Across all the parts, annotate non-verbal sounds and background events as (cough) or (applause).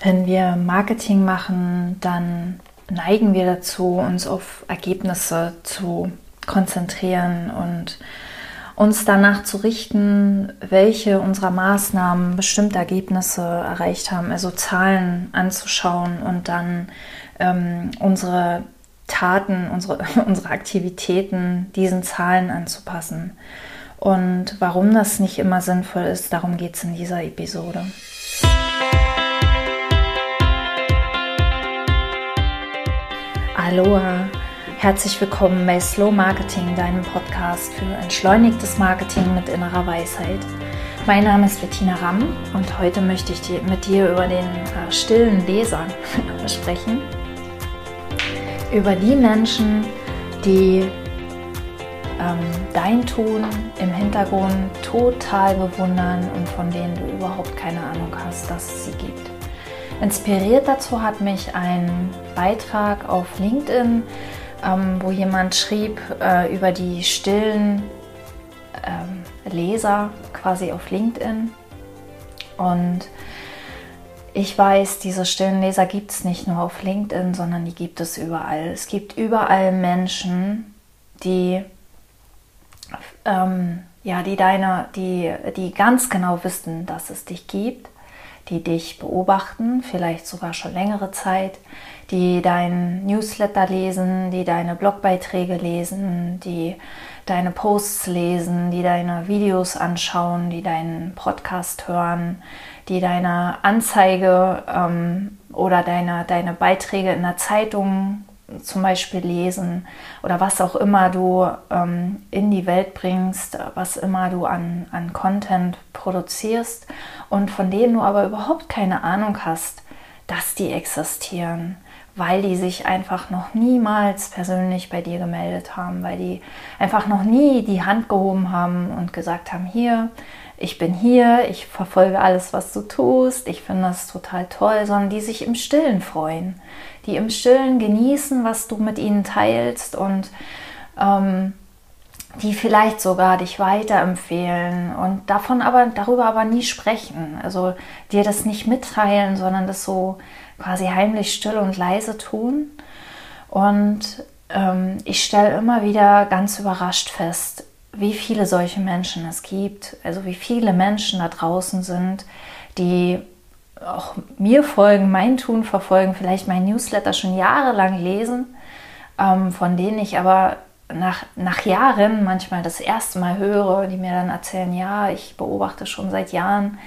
Wenn wir Marketing machen, dann neigen wir dazu, uns auf Ergebnisse zu konzentrieren und uns danach zu richten, welche unserer Maßnahmen bestimmte Ergebnisse erreicht haben, also Zahlen anzuschauen und dann ähm, unsere Taten, unsere, (laughs) unsere Aktivitäten diesen Zahlen anzupassen. Und warum das nicht immer sinnvoll ist, darum geht es in dieser Episode. Aloha! Herzlich willkommen bei Slow Marketing, deinem Podcast für entschleunigtes Marketing mit innerer Weisheit. Mein Name ist Bettina Ramm und heute möchte ich mit dir über den äh, stillen Leser (laughs) sprechen. Über die Menschen, die ähm, dein Tun im Hintergrund total bewundern und von denen du überhaupt keine Ahnung hast, dass es sie gibt. Inspiriert dazu hat mich ein Beitrag auf LinkedIn, ähm, wo jemand schrieb äh, über die stillen ähm, Leser quasi auf LinkedIn. Und ich weiß, diese stillen Leser gibt es nicht nur auf LinkedIn, sondern die gibt es überall. Es gibt überall Menschen, die ähm, ja, die deine, die, die ganz genau wissen, dass es dich gibt die dich beobachten, vielleicht sogar schon längere Zeit, die dein Newsletter lesen, die deine Blogbeiträge lesen, die deine Posts lesen, die deine Videos anschauen, die deinen Podcast hören, die deine Anzeige ähm, oder deine, deine Beiträge in der Zeitung zum Beispiel lesen oder was auch immer du ähm, in die Welt bringst, was immer du an, an Content produzierst und von denen du aber überhaupt keine Ahnung hast, dass die existieren, weil die sich einfach noch niemals persönlich bei dir gemeldet haben, weil die einfach noch nie die Hand gehoben haben und gesagt haben, hier, ich bin hier, ich verfolge alles, was du tust, ich finde das total toll, sondern die sich im Stillen freuen, die im Stillen genießen, was du mit ihnen teilst und ähm, die vielleicht sogar dich weiterempfehlen und davon aber darüber aber nie sprechen. Also dir das nicht mitteilen, sondern das so quasi heimlich still und leise tun. Und ähm, ich stelle immer wieder ganz überrascht fest, wie viele solche Menschen es gibt, also wie viele Menschen da draußen sind, die auch mir folgen, mein Tun verfolgen, vielleicht mein Newsletter schon jahrelang lesen, ähm, von denen ich aber nach, nach Jahren manchmal das erste Mal höre, die mir dann erzählen, ja, ich beobachte schon seit Jahren,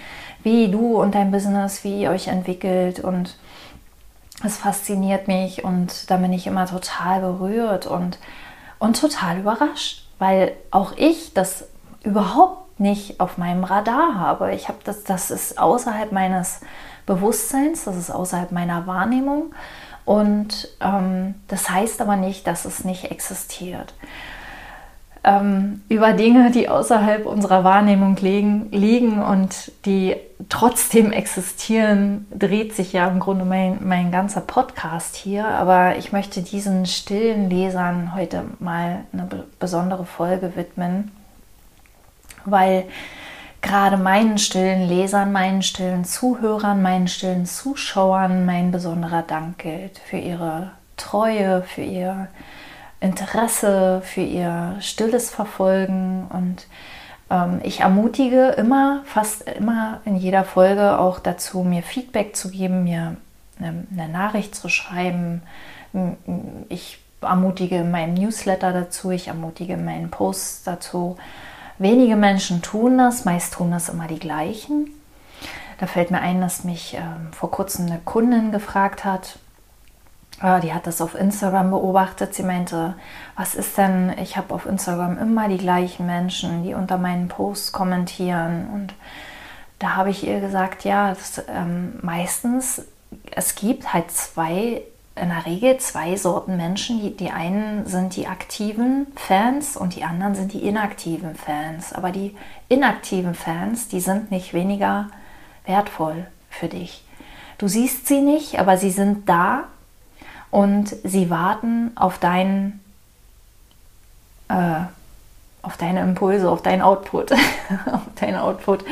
wie du und dein Business, wie ihr euch entwickelt und es fasziniert mich und da bin ich immer total berührt und, und total überrascht weil auch ich das überhaupt nicht auf meinem Radar habe. Ich habe das, das ist außerhalb meines Bewusstseins, das ist außerhalb meiner Wahrnehmung und ähm, das heißt aber nicht, dass es nicht existiert ähm, über Dinge, die außerhalb unserer Wahrnehmung liegen, liegen und die trotzdem existieren, dreht sich ja im Grunde mein, mein ganzer Podcast hier. Aber ich möchte diesen stillen Lesern heute mal eine besondere Folge widmen, weil gerade meinen stillen Lesern, meinen stillen Zuhörern, meinen stillen Zuschauern mein besonderer Dank gilt für ihre Treue, für ihr Interesse, für ihr stilles Verfolgen und ähm, ich ermutige immer, fast immer in jeder Folge auch dazu, mir Feedback zu geben, mir eine, eine Nachricht zu schreiben. Ich ermutige in meinem Newsletter dazu, ich ermutige in meinen Posts dazu. Wenige Menschen tun das, meist tun das immer die gleichen. Da fällt mir ein, dass mich äh, vor kurzem eine Kundin gefragt hat, die hat das auf Instagram beobachtet. Sie meinte, was ist denn, ich habe auf Instagram immer die gleichen Menschen, die unter meinen Posts kommentieren. Und da habe ich ihr gesagt, ja, das, ähm, meistens, es gibt halt zwei, in der Regel zwei Sorten Menschen. Die, die einen sind die aktiven Fans und die anderen sind die inaktiven Fans. Aber die inaktiven Fans, die sind nicht weniger wertvoll für dich. Du siehst sie nicht, aber sie sind da und sie warten auf deinen, äh, auf deine Impulse, auf deinen Output, (laughs) auf deinen Output.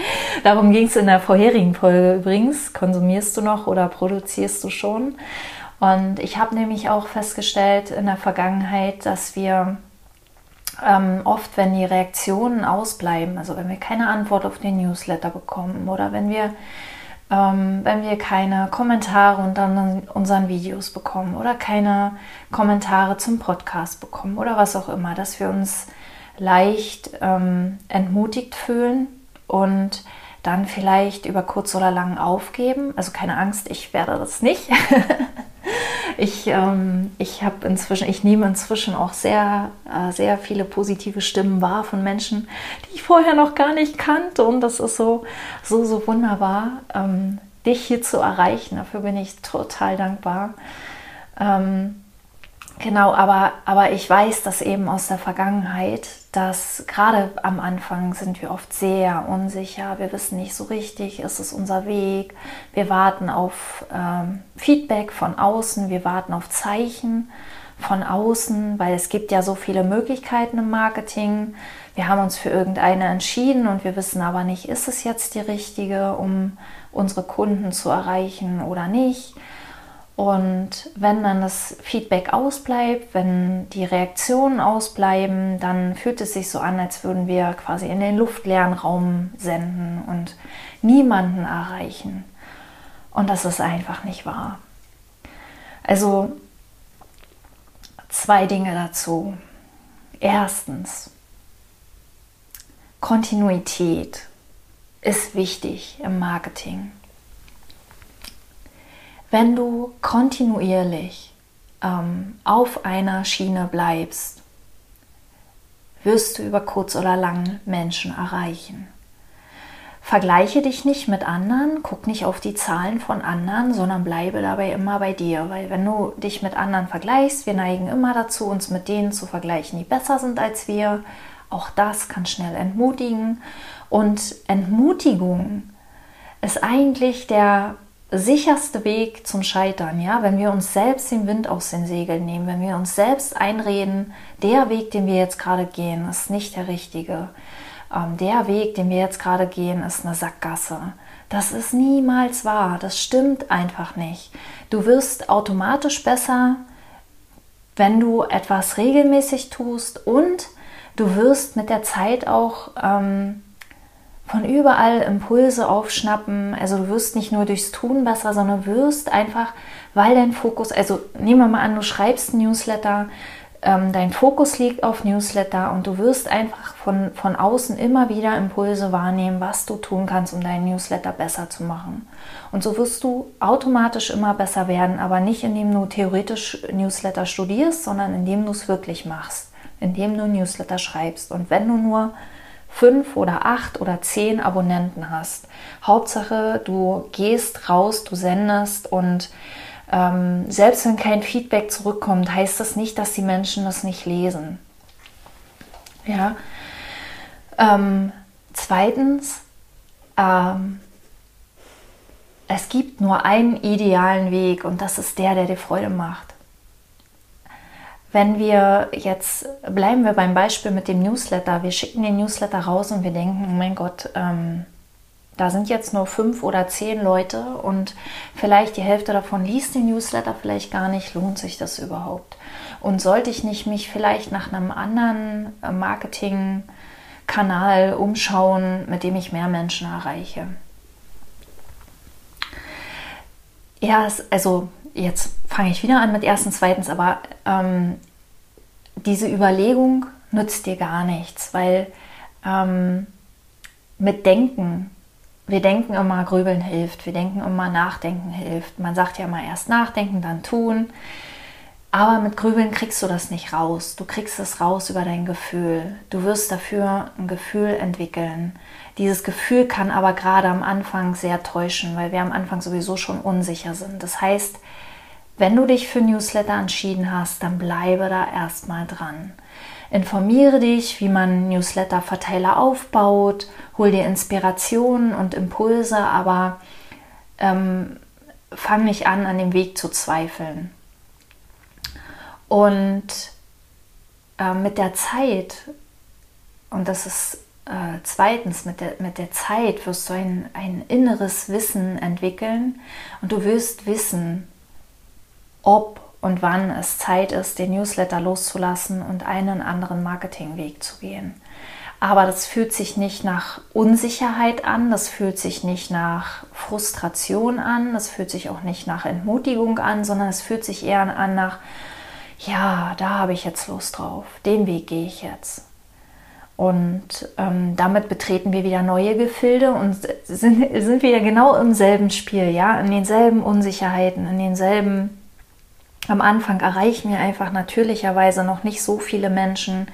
Darum ging es in der vorherigen Folge übrigens. Konsumierst du noch oder produzierst du schon? Und ich habe nämlich auch festgestellt in der Vergangenheit, dass wir ähm, oft, wenn die Reaktionen ausbleiben, also wenn wir keine Antwort auf den Newsletter bekommen oder wenn wir ähm, wenn wir keine Kommentare unter unseren Videos bekommen oder keine Kommentare zum Podcast bekommen oder was auch immer, dass wir uns leicht ähm, entmutigt fühlen und dann vielleicht über kurz oder lang aufgeben. Also keine Angst, ich werde das nicht. (laughs) ich ähm, ich habe inzwischen, ich nehme inzwischen auch sehr, äh, sehr viele positive Stimmen wahr von Menschen, die ich vorher noch gar nicht kannte. Und das ist so, so, so wunderbar, ähm, dich hier zu erreichen. Dafür bin ich total dankbar. Ähm, Genau, aber, aber ich weiß das eben aus der Vergangenheit, dass gerade am Anfang sind wir oft sehr unsicher. Wir wissen nicht so richtig, ist es unser Weg. Wir warten auf ähm, Feedback von außen, wir warten auf Zeichen von außen, weil es gibt ja so viele Möglichkeiten im Marketing. Wir haben uns für irgendeine entschieden und wir wissen aber nicht, ist es jetzt die richtige, um unsere Kunden zu erreichen oder nicht. Und wenn dann das Feedback ausbleibt, wenn die Reaktionen ausbleiben, dann fühlt es sich so an, als würden wir quasi in den luftleeren Raum senden und niemanden erreichen. Und das ist einfach nicht wahr. Also zwei Dinge dazu. Erstens, Kontinuität ist wichtig im Marketing wenn du kontinuierlich ähm, auf einer Schiene bleibst, wirst du über kurz oder lang Menschen erreichen. Vergleiche dich nicht mit anderen, guck nicht auf die Zahlen von anderen, sondern bleibe dabei immer bei dir. Weil wenn du dich mit anderen vergleichst, wir neigen immer dazu, uns mit denen zu vergleichen, die besser sind als wir. Auch das kann schnell entmutigen. Und Entmutigung ist eigentlich der sicherste Weg zum Scheitern, ja, wenn wir uns selbst den Wind aus den Segeln nehmen, wenn wir uns selbst einreden, der Weg, den wir jetzt gerade gehen, ist nicht der richtige. Ähm, der Weg, den wir jetzt gerade gehen, ist eine Sackgasse. Das ist niemals wahr. Das stimmt einfach nicht. Du wirst automatisch besser, wenn du etwas regelmäßig tust und du wirst mit der Zeit auch ähm, von überall Impulse aufschnappen. Also du wirst nicht nur durchs Tun besser, sondern wirst einfach, weil dein Fokus, also nehmen wir mal an, du schreibst Newsletter, ähm, dein Fokus liegt auf Newsletter und du wirst einfach von, von außen immer wieder Impulse wahrnehmen, was du tun kannst, um deinen Newsletter besser zu machen. Und so wirst du automatisch immer besser werden, aber nicht indem du theoretisch Newsletter studierst, sondern indem du es wirklich machst, indem du Newsletter schreibst. Und wenn du nur fünf oder acht oder zehn Abonnenten hast. Hauptsache, du gehst raus, du sendest und ähm, selbst wenn kein Feedback zurückkommt, heißt das nicht, dass die Menschen das nicht lesen. Ja. Ähm, zweitens, ähm, es gibt nur einen idealen Weg und das ist der, der dir Freude macht. Wenn wir jetzt, bleiben wir beim Beispiel mit dem Newsletter, wir schicken den Newsletter raus und wir denken, oh mein Gott, ähm, da sind jetzt nur fünf oder zehn Leute und vielleicht die Hälfte davon liest den Newsletter vielleicht gar nicht, lohnt sich das überhaupt? Und sollte ich nicht mich vielleicht nach einem anderen äh, Marketingkanal umschauen, mit dem ich mehr Menschen erreiche? Ja, also jetzt fange ich wieder an mit erstens, zweitens, aber ähm, diese Überlegung nützt dir gar nichts, weil ähm, mit Denken, wir denken immer, grübeln hilft, wir denken immer, nachdenken hilft. Man sagt ja immer erst nachdenken, dann tun. Aber mit Grübeln kriegst du das nicht raus. Du kriegst es raus über dein Gefühl. Du wirst dafür ein Gefühl entwickeln. Dieses Gefühl kann aber gerade am Anfang sehr täuschen, weil wir am Anfang sowieso schon unsicher sind. Das heißt, wenn du dich für Newsletter entschieden hast, dann bleibe da erstmal dran. Informiere dich, wie man Newsletter-Verteiler aufbaut, hol dir Inspirationen und Impulse, aber ähm, fang nicht an, an dem Weg zu zweifeln. Und äh, mit der Zeit und das ist äh, zweitens, mit der, mit der Zeit wirst du ein, ein inneres Wissen entwickeln und du wirst wissen, ob und wann es Zeit ist, den Newsletter loszulassen und einen anderen Marketingweg zu gehen. Aber das fühlt sich nicht nach Unsicherheit an, das fühlt sich nicht nach Frustration an, das fühlt sich auch nicht nach Entmutigung an, sondern es fühlt sich eher an nach, ja, da habe ich jetzt Lust drauf, den Weg gehe ich jetzt. Und ähm, damit betreten wir wieder neue Gefilde und sind, sind wieder genau im selben Spiel, ja, in denselben Unsicherheiten, in denselben am Anfang erreichen wir einfach natürlicherweise noch nicht so viele Menschen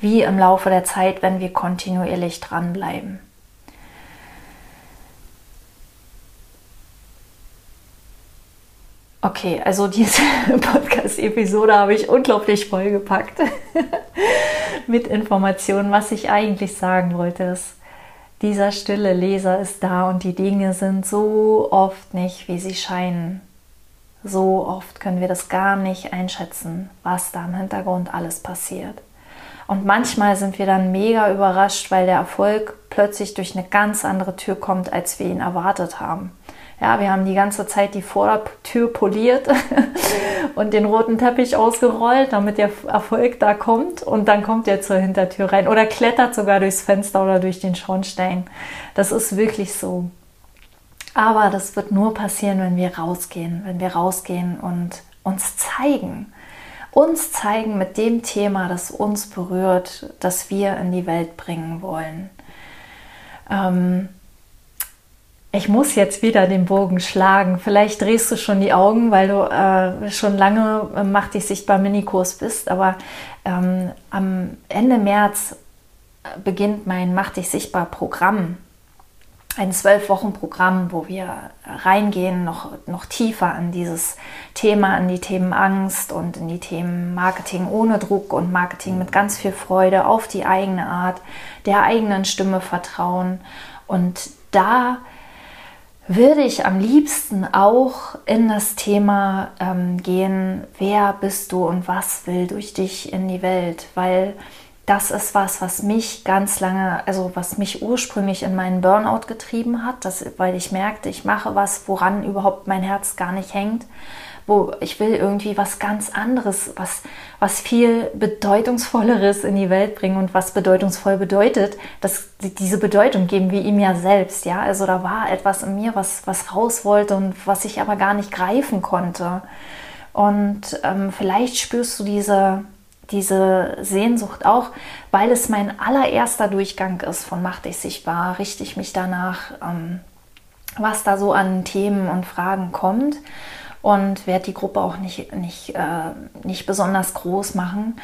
wie im Laufe der Zeit, wenn wir kontinuierlich dranbleiben. Okay, also diese (laughs) Podcast-Episode habe ich unglaublich vollgepackt (laughs) mit Informationen. Was ich eigentlich sagen wollte, ist, dieser stille Leser ist da und die Dinge sind so oft nicht, wie sie scheinen. So oft können wir das gar nicht einschätzen, was da im Hintergrund alles passiert. Und manchmal sind wir dann mega überrascht, weil der Erfolg plötzlich durch eine ganz andere Tür kommt, als wir ihn erwartet haben. Ja, wir haben die ganze Zeit die Vordertür poliert (laughs) und den roten Teppich ausgerollt, damit der Erfolg da kommt und dann kommt er zur Hintertür rein oder klettert sogar durchs Fenster oder durch den Schornstein. Das ist wirklich so. Aber das wird nur passieren, wenn wir rausgehen, wenn wir rausgehen und uns zeigen. Uns zeigen mit dem Thema, das uns berührt, das wir in die Welt bringen wollen. Ähm, ich muss jetzt wieder den Bogen schlagen. Vielleicht drehst du schon die Augen, weil du äh, schon lange im Mach dich sichtbar Minikurs bist. Aber ähm, am Ende März beginnt mein Mach dich sichtbar Programm ein zwölf Wochen Programm, wo wir reingehen, noch, noch tiefer in dieses Thema, in die Themen Angst und in die Themen Marketing ohne Druck und Marketing mit ganz viel Freude auf die eigene Art, der eigenen Stimme vertrauen. Und da würde ich am liebsten auch in das Thema ähm, gehen, wer bist du und was will durch dich in die Welt, weil das ist was, was mich ganz lange, also was mich ursprünglich in meinen Burnout getrieben hat, das, weil ich merkte, ich mache was, woran überhaupt mein Herz gar nicht hängt, wo ich will irgendwie was ganz anderes, was, was viel bedeutungsvolleres in die Welt bringen und was bedeutungsvoll bedeutet, dass diese Bedeutung geben wir ihm ja selbst, ja, also da war etwas in mir, was, was raus wollte und was ich aber gar nicht greifen konnte. Und ähm, vielleicht spürst du diese diese Sehnsucht auch, weil es mein allererster Durchgang ist von Mach dich sichtbar, richte ich mich danach, ähm, was da so an Themen und Fragen kommt und werde die Gruppe auch nicht, nicht, äh, nicht besonders groß machen.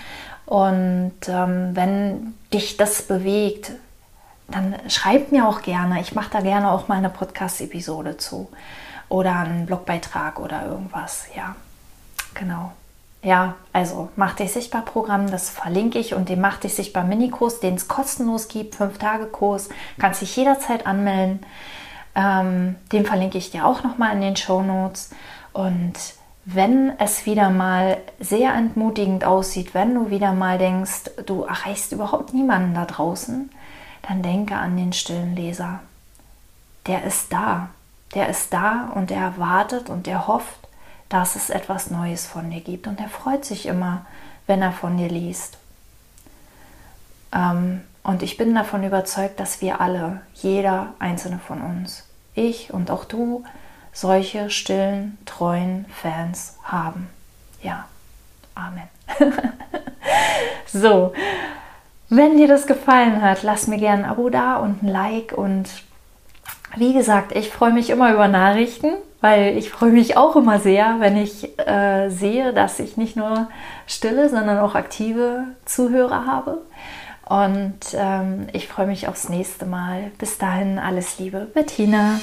Und ähm, wenn dich das bewegt, dann schreib mir auch gerne. Ich mache da gerne auch mal eine Podcast-Episode zu oder einen Blogbeitrag oder irgendwas. Ja, genau. Ja, also Mach dich sichtbar Programm, das verlinke ich und den Mach dich sichtbar Minikurs, den es kostenlos gibt, 5-Tage-Kurs, kannst dich jederzeit anmelden. Ähm, den verlinke ich dir auch nochmal in den Show Notes. Und wenn es wieder mal sehr entmutigend aussieht, wenn du wieder mal denkst, du erreichst überhaupt niemanden da draußen, dann denke an den stillen Leser. Der ist da. Der ist da und er wartet und er hofft dass es etwas Neues von dir gibt. Und er freut sich immer, wenn er von dir liest. Ähm, und ich bin davon überzeugt, dass wir alle, jeder einzelne von uns, ich und auch du, solche stillen, treuen Fans haben. Ja, Amen. (laughs) so, wenn dir das gefallen hat, lass mir gerne ein Abo da und ein Like. Und wie gesagt, ich freue mich immer über Nachrichten weil ich freue mich auch immer sehr, wenn ich äh, sehe, dass ich nicht nur stille, sondern auch aktive Zuhörer habe. Und ähm, ich freue mich aufs nächste Mal. Bis dahin alles Liebe, Bettina.